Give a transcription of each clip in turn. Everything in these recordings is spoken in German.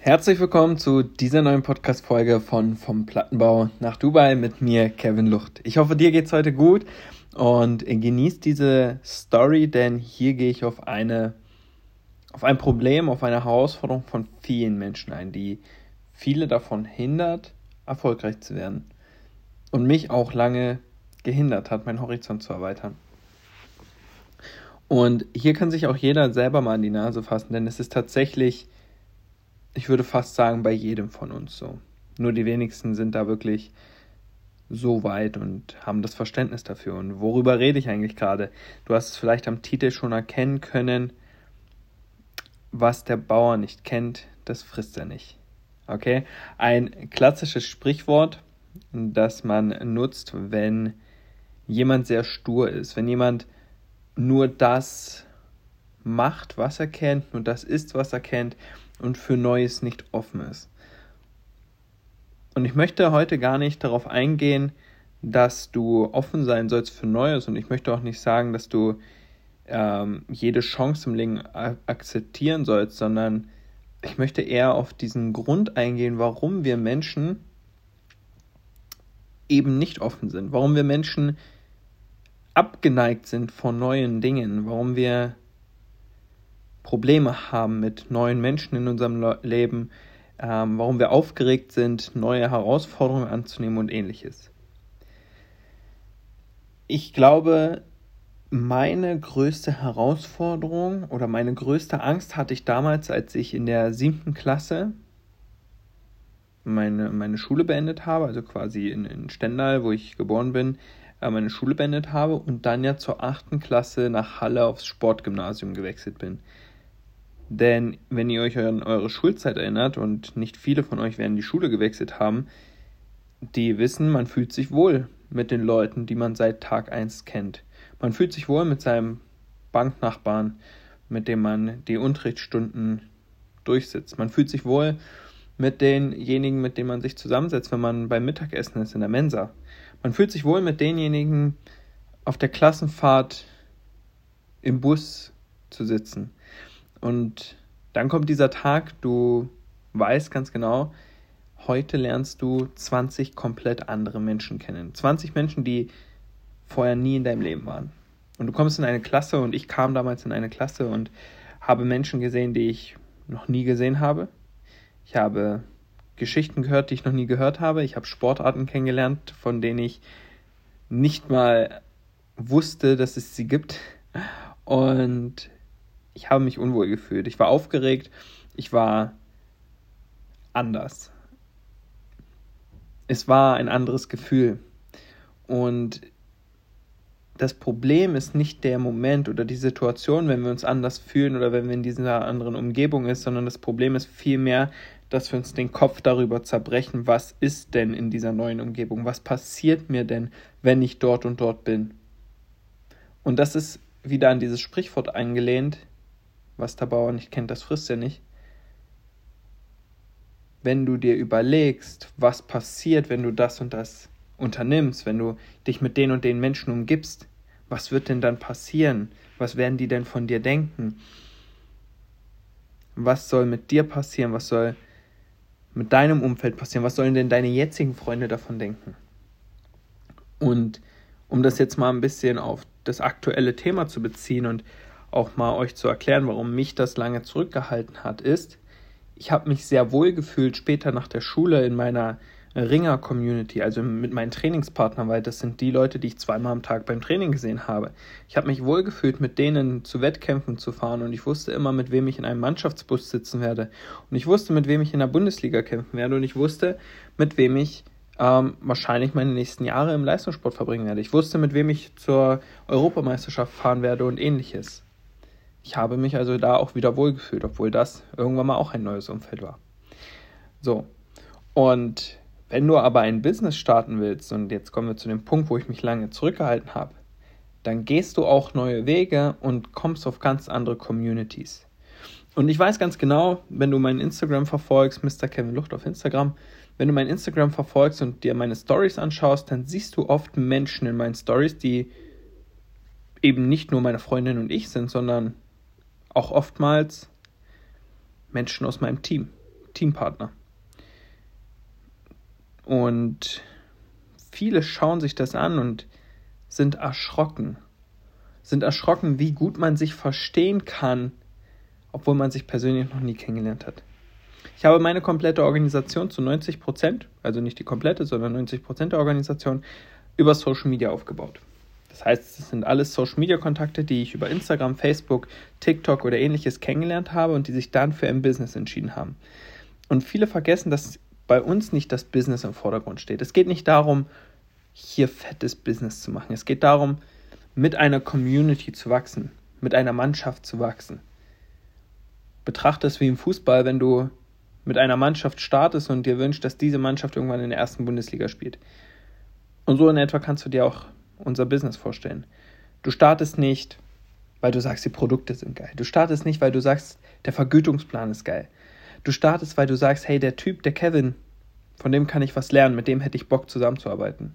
Herzlich willkommen zu dieser neuen Podcast-Folge von Vom Plattenbau nach Dubai mit mir, Kevin Lucht. Ich hoffe, dir geht's heute gut und genießt diese Story, denn hier gehe ich auf eine, auf ein Problem, auf eine Herausforderung von vielen Menschen ein, die viele davon hindert, erfolgreich zu werden. Und mich auch lange gehindert hat, meinen Horizont zu erweitern. Und hier kann sich auch jeder selber mal an die Nase fassen, denn es ist tatsächlich ich würde fast sagen, bei jedem von uns so. Nur die wenigsten sind da wirklich so weit und haben das Verständnis dafür. Und worüber rede ich eigentlich gerade? Du hast es vielleicht am Titel schon erkennen können. Was der Bauer nicht kennt, das frisst er nicht. Okay? Ein klassisches Sprichwort, das man nutzt, wenn jemand sehr stur ist, wenn jemand nur das macht, was er kennt, nur das ist, was er kennt und für Neues nicht offen ist. Und ich möchte heute gar nicht darauf eingehen, dass du offen sein sollst für Neues. Und ich möchte auch nicht sagen, dass du ähm, jede Chance im Leben akzeptieren sollst, sondern ich möchte eher auf diesen Grund eingehen, warum wir Menschen eben nicht offen sind, warum wir Menschen abgeneigt sind vor neuen Dingen, warum wir Probleme haben mit neuen Menschen in unserem Leben, ähm, warum wir aufgeregt sind, neue Herausforderungen anzunehmen und ähnliches. Ich glaube, meine größte Herausforderung oder meine größte Angst hatte ich damals, als ich in der siebten Klasse meine, meine Schule beendet habe, also quasi in, in Stendal, wo ich geboren bin, äh, meine Schule beendet habe und dann ja zur achten Klasse nach Halle aufs Sportgymnasium gewechselt bin. Denn wenn ihr euch an eure Schulzeit erinnert und nicht viele von euch werden die Schule gewechselt haben, die wissen, man fühlt sich wohl mit den Leuten, die man seit Tag 1 kennt. Man fühlt sich wohl mit seinem Banknachbarn, mit dem man die Unterrichtsstunden durchsitzt. Man fühlt sich wohl mit denjenigen, mit denen man sich zusammensetzt, wenn man beim Mittagessen ist in der Mensa. Man fühlt sich wohl mit denjenigen auf der Klassenfahrt im Bus zu sitzen. Und dann kommt dieser Tag, du weißt ganz genau, heute lernst du 20 komplett andere Menschen kennen. 20 Menschen, die vorher nie in deinem Leben waren. Und du kommst in eine Klasse und ich kam damals in eine Klasse und habe Menschen gesehen, die ich noch nie gesehen habe. Ich habe Geschichten gehört, die ich noch nie gehört habe. Ich habe Sportarten kennengelernt, von denen ich nicht mal wusste, dass es sie gibt. Und ich habe mich unwohl gefühlt. Ich war aufgeregt, ich war anders. Es war ein anderes Gefühl. Und das Problem ist nicht der Moment oder die Situation, wenn wir uns anders fühlen oder wenn wir in dieser anderen Umgebung ist, sondern das Problem ist vielmehr, dass wir uns den Kopf darüber zerbrechen, was ist denn in dieser neuen Umgebung, was passiert mir denn, wenn ich dort und dort bin. Und das ist wieder an dieses Sprichwort angelehnt, was der Bauer nicht kennt, das frisst er nicht. Wenn du dir überlegst, was passiert, wenn du das und das unternimmst, wenn du dich mit den und den Menschen umgibst, was wird denn dann passieren? Was werden die denn von dir denken? Was soll mit dir passieren? Was soll mit deinem Umfeld passieren? Was sollen denn deine jetzigen Freunde davon denken? Und um das jetzt mal ein bisschen auf das aktuelle Thema zu beziehen und auch mal euch zu erklären, warum mich das lange zurückgehalten hat, ist, ich habe mich sehr wohl gefühlt später nach der Schule in meiner Ringer-Community, also mit meinen Trainingspartnern, weil das sind die Leute, die ich zweimal am Tag beim Training gesehen habe. Ich habe mich wohl gefühlt, mit denen zu Wettkämpfen zu fahren und ich wusste immer, mit wem ich in einem Mannschaftsbus sitzen werde. Und ich wusste, mit wem ich in der Bundesliga kämpfen werde und ich wusste, mit wem ich ähm, wahrscheinlich meine nächsten Jahre im Leistungssport verbringen werde. Ich wusste, mit wem ich zur Europameisterschaft fahren werde und ähnliches. Ich habe mich also da auch wieder wohlgefühlt, obwohl das irgendwann mal auch ein neues Umfeld war. So. Und wenn du aber ein Business starten willst, und jetzt kommen wir zu dem Punkt, wo ich mich lange zurückgehalten habe, dann gehst du auch neue Wege und kommst auf ganz andere Communities. Und ich weiß ganz genau, wenn du mein Instagram verfolgst, Mr. Kevin Lucht auf Instagram, wenn du mein Instagram verfolgst und dir meine Stories anschaust, dann siehst du oft Menschen in meinen Stories, die eben nicht nur meine Freundin und ich sind, sondern auch oftmals Menschen aus meinem Team, Teampartner. Und viele schauen sich das an und sind erschrocken. Sind erschrocken, wie gut man sich verstehen kann, obwohl man sich persönlich noch nie kennengelernt hat. Ich habe meine komplette Organisation zu 90 Prozent, also nicht die komplette, sondern 90 Prozent der Organisation, über Social Media aufgebaut. Das heißt, es sind alles Social Media Kontakte, die ich über Instagram, Facebook, TikTok oder ähnliches kennengelernt habe und die sich dann für ein Business entschieden haben. Und viele vergessen, dass bei uns nicht das Business im Vordergrund steht. Es geht nicht darum, hier fettes Business zu machen. Es geht darum, mit einer Community zu wachsen, mit einer Mannschaft zu wachsen. Betrachte es wie im Fußball, wenn du mit einer Mannschaft startest und dir wünschst, dass diese Mannschaft irgendwann in der ersten Bundesliga spielt. Und so in etwa kannst du dir auch unser Business vorstellen. Du startest nicht, weil du sagst, die Produkte sind geil. Du startest nicht, weil du sagst, der Vergütungsplan ist geil. Du startest, weil du sagst, hey, der Typ, der Kevin, von dem kann ich was lernen, mit dem hätte ich Bock zusammenzuarbeiten.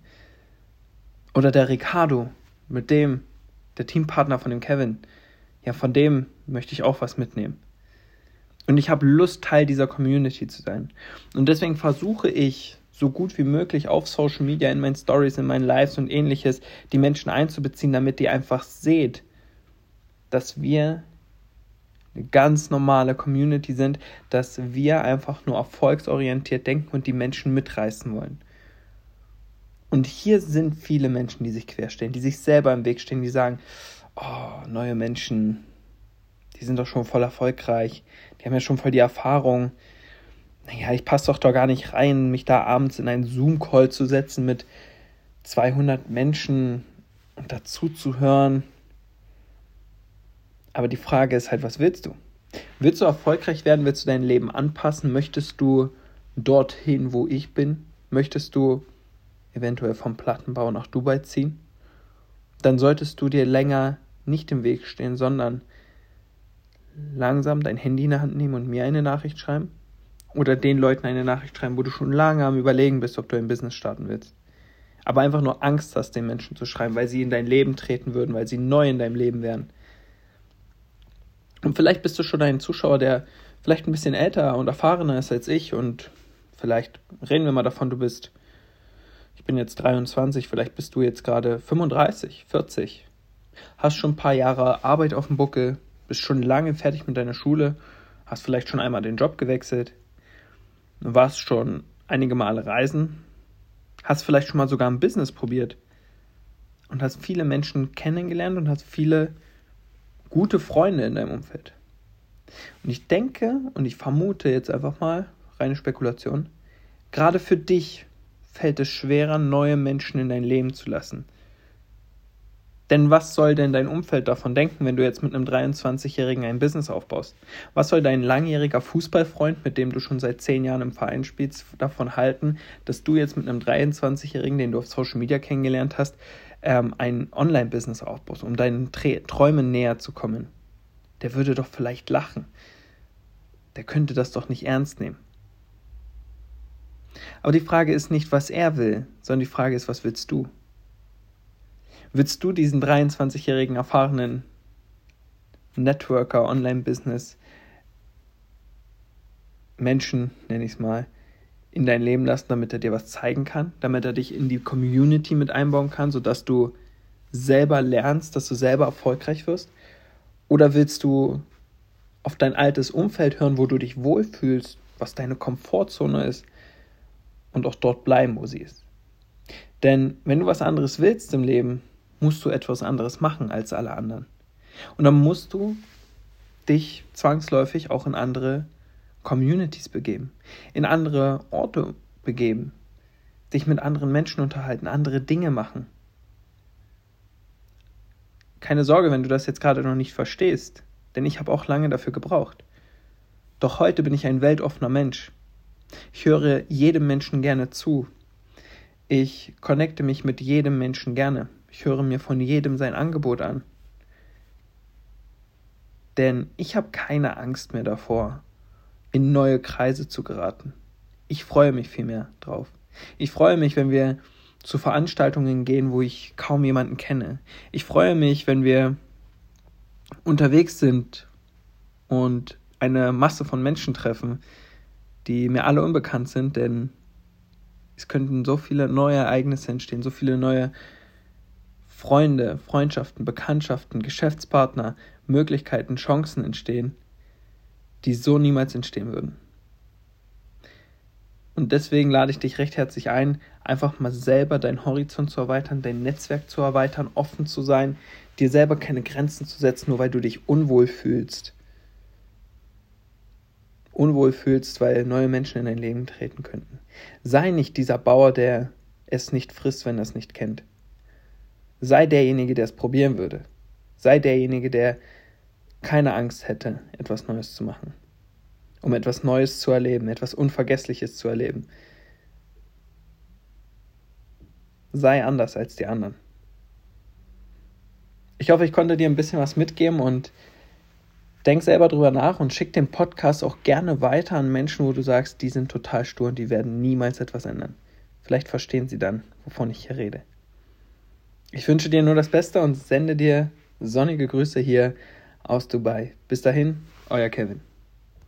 Oder der Ricardo, mit dem, der Teampartner von dem Kevin, ja, von dem möchte ich auch was mitnehmen. Und ich habe Lust, Teil dieser Community zu sein. Und deswegen versuche ich, so gut wie möglich auf Social Media, in meinen Stories, in meinen Lives und ähnliches, die Menschen einzubeziehen, damit ihr einfach seht, dass wir eine ganz normale Community sind, dass wir einfach nur erfolgsorientiert denken und die Menschen mitreißen wollen. Und hier sind viele Menschen, die sich querstellen, die sich selber im Weg stehen, die sagen, oh, neue Menschen, die sind doch schon voll erfolgreich, die haben ja schon voll die Erfahrung. Naja, ich passe doch da gar nicht rein, mich da abends in einen Zoom-Call zu setzen mit 200 Menschen und dazu zu hören. Aber die Frage ist halt, was willst du? Willst du erfolgreich werden? Willst du dein Leben anpassen? Möchtest du dorthin, wo ich bin? Möchtest du eventuell vom Plattenbau nach Dubai ziehen? Dann solltest du dir länger nicht im Weg stehen, sondern langsam dein Handy in der Hand nehmen und mir eine Nachricht schreiben. Oder den Leuten eine Nachricht schreiben, wo du schon lange am Überlegen bist, ob du ein Business starten willst. Aber einfach nur Angst hast, den Menschen zu schreiben, weil sie in dein Leben treten würden, weil sie neu in deinem Leben wären. Und vielleicht bist du schon ein Zuschauer, der vielleicht ein bisschen älter und erfahrener ist als ich und vielleicht reden wir mal davon, du bist, ich bin jetzt 23, vielleicht bist du jetzt gerade 35, 40, hast schon ein paar Jahre Arbeit auf dem Buckel, bist schon lange fertig mit deiner Schule, hast vielleicht schon einmal den Job gewechselt, warst schon einige Male reisen, hast vielleicht schon mal sogar ein Business probiert und hast viele Menschen kennengelernt und hast viele gute Freunde in deinem Umfeld. Und ich denke und ich vermute jetzt einfach mal, reine Spekulation, gerade für dich fällt es schwerer, neue Menschen in dein Leben zu lassen. Denn was soll denn dein Umfeld davon denken, wenn du jetzt mit einem 23-Jährigen ein Business aufbaust? Was soll dein langjähriger Fußballfreund, mit dem du schon seit zehn Jahren im Verein spielst, davon halten, dass du jetzt mit einem 23-Jährigen, den du auf Social Media kennengelernt hast, ähm, ein Online-Business aufbaust, um deinen Träumen näher zu kommen, der würde doch vielleicht lachen. Der könnte das doch nicht ernst nehmen. Aber die Frage ist nicht, was er will, sondern die Frage ist, was willst du? Willst du diesen 23-jährigen erfahrenen Networker, Online-Business, Menschen, nenne ich es mal, in dein Leben lassen, damit er dir was zeigen kann, damit er dich in die Community mit einbauen kann, sodass du selber lernst, dass du selber erfolgreich wirst? Oder willst du auf dein altes Umfeld hören, wo du dich wohlfühlst, was deine Komfortzone ist und auch dort bleiben, wo sie ist? Denn wenn du was anderes willst im Leben, musst du etwas anderes machen als alle anderen. Und dann musst du dich zwangsläufig auch in andere Communities begeben, in andere Orte begeben, sich mit anderen Menschen unterhalten, andere Dinge machen. Keine Sorge, wenn du das jetzt gerade noch nicht verstehst, denn ich habe auch lange dafür gebraucht. Doch heute bin ich ein weltoffener Mensch. Ich höre jedem Menschen gerne zu. Ich connecte mich mit jedem Menschen gerne. Ich höre mir von jedem sein Angebot an. Denn ich habe keine Angst mehr davor, in neue Kreise zu geraten. Ich freue mich vielmehr drauf. Ich freue mich, wenn wir zu Veranstaltungen gehen, wo ich kaum jemanden kenne. Ich freue mich, wenn wir unterwegs sind und eine Masse von Menschen treffen, die mir alle unbekannt sind, denn es könnten so viele neue Ereignisse entstehen, so viele neue Freunde, Freundschaften, Bekanntschaften, Geschäftspartner, Möglichkeiten, Chancen entstehen, die so niemals entstehen würden. Und deswegen lade ich dich recht herzlich ein, einfach mal selber deinen Horizont zu erweitern, dein Netzwerk zu erweitern, offen zu sein, dir selber keine Grenzen zu setzen, nur weil du dich unwohl fühlst. Unwohl fühlst, weil neue Menschen in dein Leben treten könnten. Sei nicht dieser Bauer, der es nicht frisst, wenn er es nicht kennt. Sei derjenige, der es probieren würde. Sei derjenige, der keine Angst hätte, etwas Neues zu machen um etwas Neues zu erleben, etwas Unvergessliches zu erleben. Sei anders als die anderen. Ich hoffe, ich konnte dir ein bisschen was mitgeben und denk selber drüber nach und schick den Podcast auch gerne weiter an Menschen, wo du sagst, die sind total stur und die werden niemals etwas ändern. Vielleicht verstehen sie dann, wovon ich hier rede. Ich wünsche dir nur das Beste und sende dir sonnige Grüße hier aus Dubai. Bis dahin, euer Kevin.